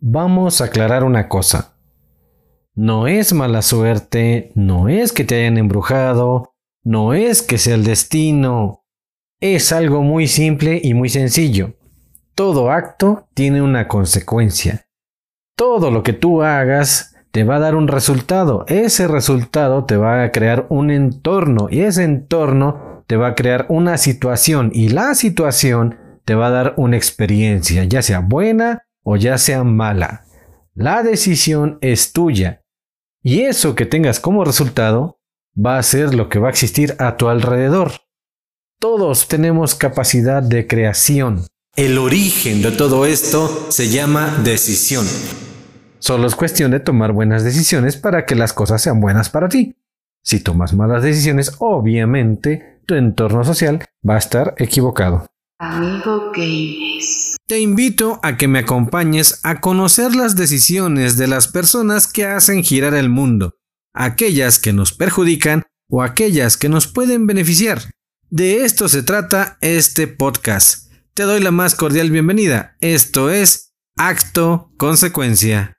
vamos a aclarar una cosa. No es mala suerte, no es que te hayan embrujado, no es que sea el destino. Es algo muy simple y muy sencillo. Todo acto tiene una consecuencia. Todo lo que tú hagas te va a dar un resultado. Ese resultado te va a crear un entorno y ese entorno te va a crear una situación y la situación te va a dar una experiencia, ya sea buena o ya sea mala. La decisión es tuya y eso que tengas como resultado va a ser lo que va a existir a tu alrededor. Todos tenemos capacidad de creación. El origen de todo esto se llama decisión. Solo es cuestión de tomar buenas decisiones para que las cosas sean buenas para ti. Si tomas malas decisiones, obviamente tu entorno social va a estar equivocado. Amigo Games. Te invito a que me acompañes a conocer las decisiones de las personas que hacen girar el mundo, aquellas que nos perjudican o aquellas que nos pueden beneficiar. De esto se trata este podcast te doy la más cordial bienvenida. Esto es Acto Consecuencia.